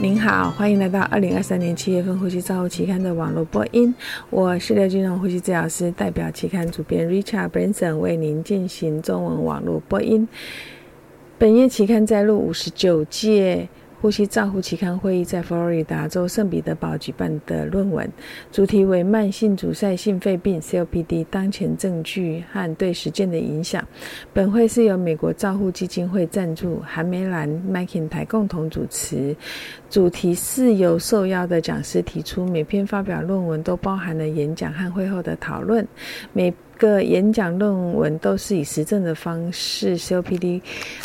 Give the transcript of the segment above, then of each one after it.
您好，欢迎来到二零二三年七月份呼吸照护期刊的网络播音。我是刘金荣呼吸治疗师，代表期刊主编 Richard Branson 为您进行中文网络播音。本月期刊摘录五十九届。呼吸照护期刊会议在佛罗里达州圣彼得堡举办的论文，主题为慢性阻塞性肺病 （COPD） 当前证据和对实践的影响。本会是由美国照护基金会赞助，韩梅兰、麦肯台共同主持。主题是由受邀的讲师提出，每篇发表论文都包含了演讲和会后的讨论。每个演讲论文都是以实证的方式，COPD，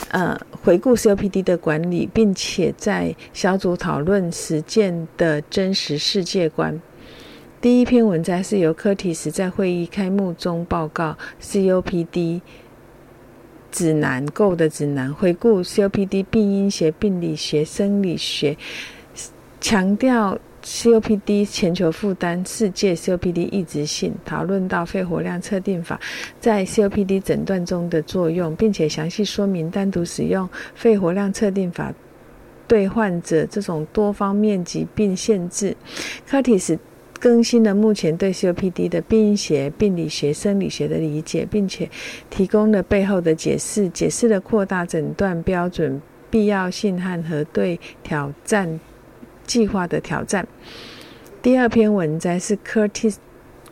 呃，回顾 COPD 的管理，并且在小组讨论实践的真实世界观。第一篇文章是由柯提斯在会议开幕中报告 COPD 指南购的指南，回顾 COPD 病因学、病理学、生理学，强调。COPD 全球负担、世界 COPD 抑制性，讨论到肺活量测定法在 COPD 诊断中的作用，并且详细说明单独使用肺活量测定法对患者这种多方面疾病限制。c u r t i s 更新了目前对 COPD 的病因学、病理学、生理学的理解，并且提供了背后的解释，解释了扩大诊断标准必要性和核对挑战。计划的挑战。第二篇文章是 Curtis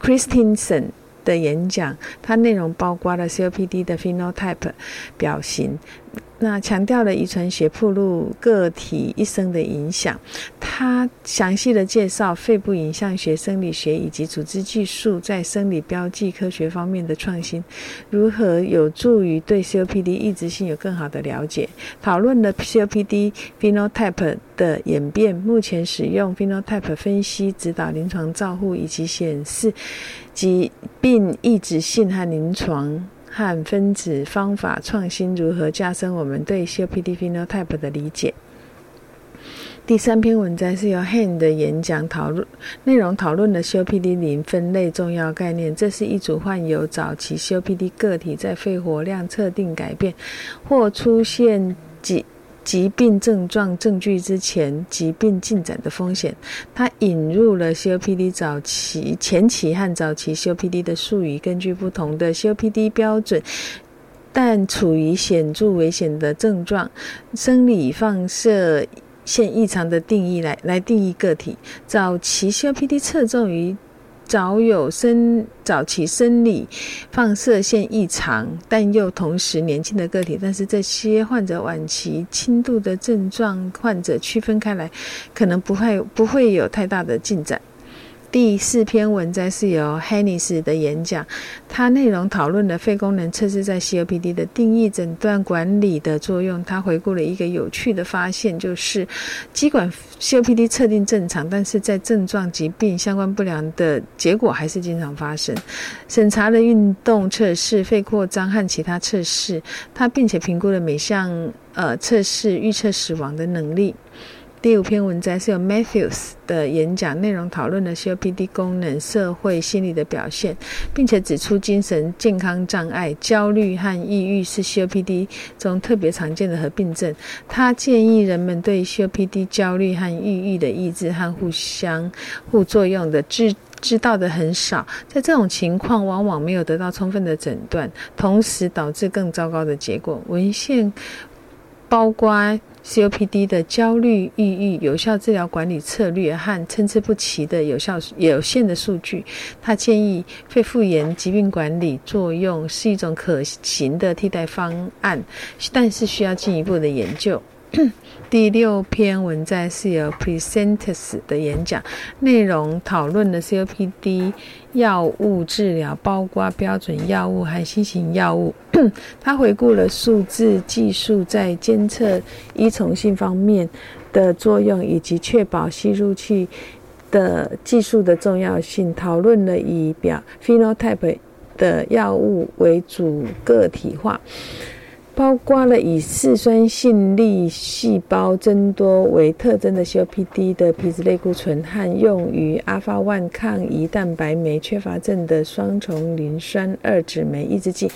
Christensen 的演讲，它内容包括了 COPD 的 phenotype 表型。那强调了遗传学铺路个体一生的影响。他详细的介绍肺部影像学、生理学以及组织技术在生理标记科学方面的创新，如何有助于对 COPD 抑制性有更好的了解。讨论了 COPD phenotype 的演变，目前使用 phenotype 分析指导临床照护以及显示疾病抑制性和临床。和分子方法创新如何加深我们对 COPD phenotype 的理解？第三篇文章是由 Han 的演讲讨论内容，讨论了 COPD 零分类重要概念。这是一组患有早期 COPD 个体在肺活量测定改变或出现几。疾病症状证据之前，疾病进展的风险。它引入了 COPD 早期、前期和早期 COPD 的术语，根据不同的 COPD 标准，但处于显著危险的症状、生理放射线异常的定义来来定义个体。早期 COPD 侧重于。早有生早期生理放射线异常，但又同时年轻的个体，但是这些患者晚期轻度的症状患者区分开来，可能不会不会有太大的进展。第四篇文章是由 Hennis 的演讲，它内容讨论了肺功能测试在 COPD 的定义、诊断、管理的作用。他回顾了一个有趣的发现，就是尽管 COPD 测定正常，但是在症状、疾病相关不良的结果还是经常发生。审查了运动测试、肺扩张和其他测试，他并且评估了每项呃测试预测死亡的能力。第五篇文章是由 Matthews 的演讲，内容讨论了 COPD 功能、社会、心理的表现，并且指出精神健康障碍、焦虑和抑郁是 COPD 中特别常见的合并症。他建议人们对 COPD 焦虑和抑郁的抑制和互相互作用的知知道的很少，在这种情况往往没有得到充分的诊断，同时导致更糟糕的结果。文献包括。COPD 的焦虑、抑郁、有效治疗管理策略和参差不齐的有效有限的数据，他建议肺复原疾病管理作用是一种可行的替代方案，但是需要进一步的研究。第六篇文章是由 Presenters 的演讲，内容讨论了 COPD 药物治疗，包括标准药物和新型药物。他回顾了数字技术在监测依从性方面的作用，以及确保吸入器的技术的重要性。讨论了以表 phenotype 的药物为主个体化。包括了以嗜酸性粒细胞增多为特征的 COPD 的皮质类固醇和用于阿法 one 抗胰蛋白酶缺乏症的双重磷酸二酯酶抑制剂，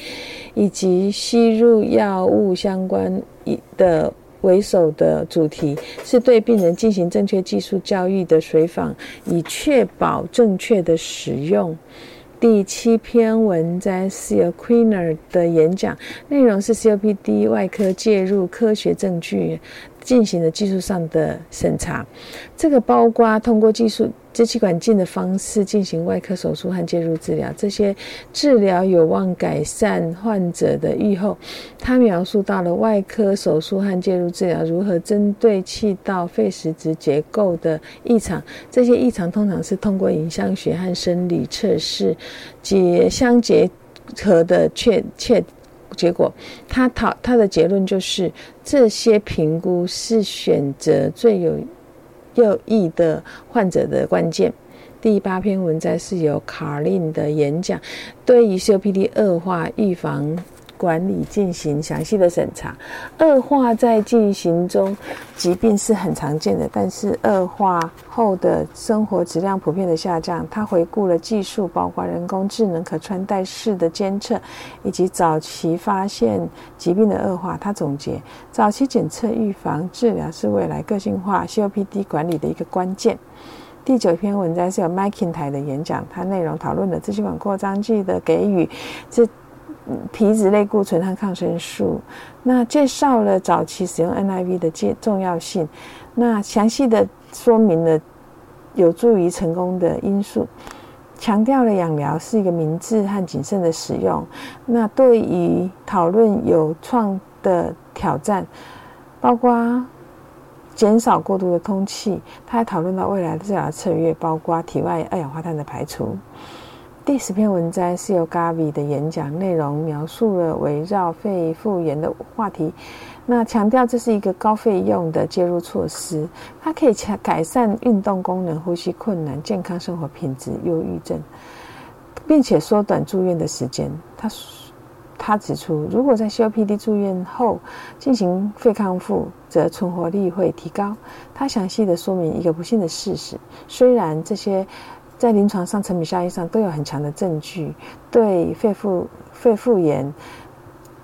以及吸入药物相关的为首的主题是对病人进行正确技术教育的随访，以确保正确的使用。第七篇文摘是由 Queener 的演讲，内容是 COPD 外科介入科学证据进行的技术上的审查。这个包括通过技术。支气管镜的方式进行外科手术和介入治疗，这些治疗有望改善患者的预后。他描述到了外科手术和介入治疗如何针对气道肺实质结构的异常，这些异常通常是通过影像学和生理测试结相结合的确切结果。他讨他的结论就是，这些评估是选择最有。右翼的患者的关键。第八篇文章是由卡琳的演讲，对于 COPD 恶化预防。管理进行详细的审查，恶化在进行中，疾病是很常见的。但是恶化后的生活质量普遍的下降。他回顾了技术，包括人工智能、可穿戴式的监测，以及早期发现疾病的恶化。他总结：早期检测、预防、治疗是未来个性化 COPD 管理的一个关键。第九篇文章是由 m c i n t y 的演讲，它内容讨论了支气管扩张剂的给予。这皮质类固醇和抗生素，那介绍了早期使用 NIV 的重重要性，那详细的说明了有助于成功的因素，强调了氧疗是一个明智和谨慎的使用。那对于讨论有创的挑战，包括减少过度的通气，他还讨论到未来的治疗策略，包括体外二氧化碳的排除。第十篇文章是由 Gavi 的演讲，内容描述了围绕肺复原的话题。那强调这是一个高费用的介入措施，它可以强改善运动功能、呼吸困难、健康生活品质、忧郁症，并且缩短住院的时间。他他指出，如果在 COPD 住院后进行肺康复，则存活率会提高。他详细的说明一个不幸的事实：虽然这些。在临床上，成比效应上都有很强的证据，对肺复肺复原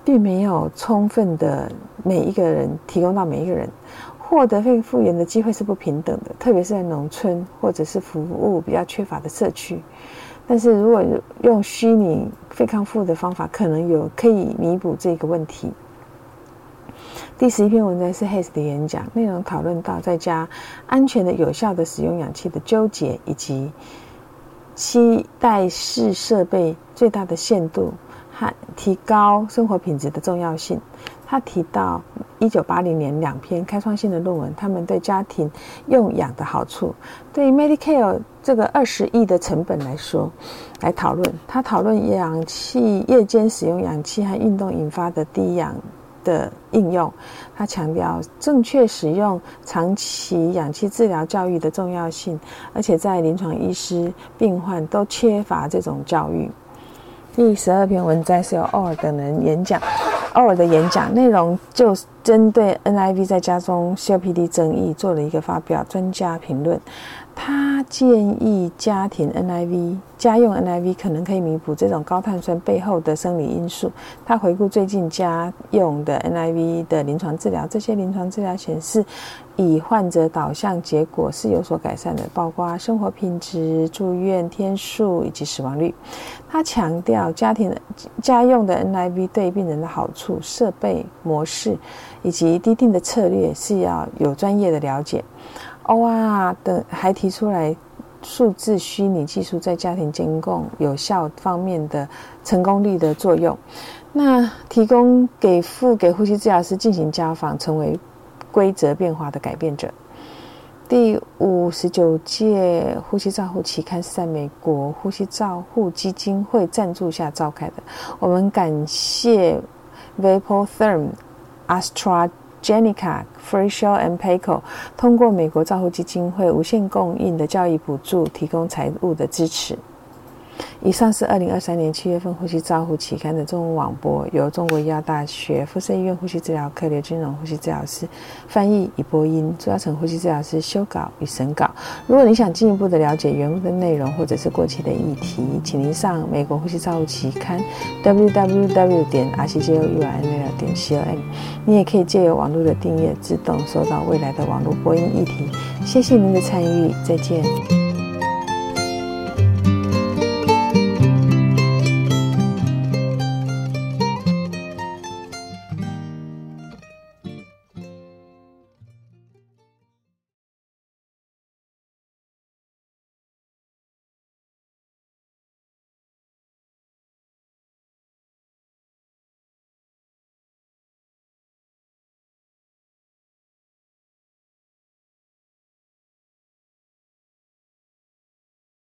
并没有充分的每一个人提供到每一个人获得肺复原的机会是不平等的，特别是在农村或者是服务比较缺乏的社区。但是如果用虚拟肺康复的方法，可能有可以弥补这个问题。第十一篇文章是 Hays 的演讲，内容讨论到在家安全的、有效的使用氧气的纠结以及。期待式设备最大的限度和提高生活品质的重要性。他提到一九八零年两篇开创性的论文，他们对家庭用氧的好处。对于 Medicare 这个二十亿的成本来说，来讨论。他讨论氧气夜间使用氧气和运动引发的低氧。的应用，他强调正确使用长期氧气治疗教育的重要性，而且在临床医师、病患都缺乏这种教育。第十二篇文章是由奥尔等人演讲，奥尔的演讲内容就针对 NIV 在家中 COPD 争议做了一个发表，专家评论。他建议家庭 NIV 家用 NIV 可能可以弥补这种高碳酸背后的生理因素。他回顾最近家用的 NIV 的临床治疗，这些临床治疗显示，以患者导向结果是有所改善的，包括生活品质、住院天数以及死亡率。他强调家庭家用的 NIV 对病人的好处、设备模式以及低定的策略是要有专业的了解。OR 的还提出来，数字虚拟技术在家庭监控有效方面的成功率的作用。那提供给付给呼吸治疗师进行家访，成为规则变化的改变者。第五十九届呼吸照护期刊是在美国呼吸照护基金会赞助下召开的。我们感谢 Vapor Therm Astra。Jenica, Freeshow and Payco 通过美国照护基金会无限供应的教育补助，提供财务的支持。以上是二零二三年七月份《呼吸照护》期刊的中文网播，由中国医药大学附设医院呼吸治疗科刘金荣呼吸治疗师翻译与播音，朱耀成呼吸治疗师修稿与审稿。如果你想进一步的了解原文的内容，或者是过期的议题，请您上美国呼吸照护期刊 www 点 r c j o u r n l 点 c o m。你也可以借由网络的订阅，自动收到未来的网络播音议题。谢谢您的参与，再见。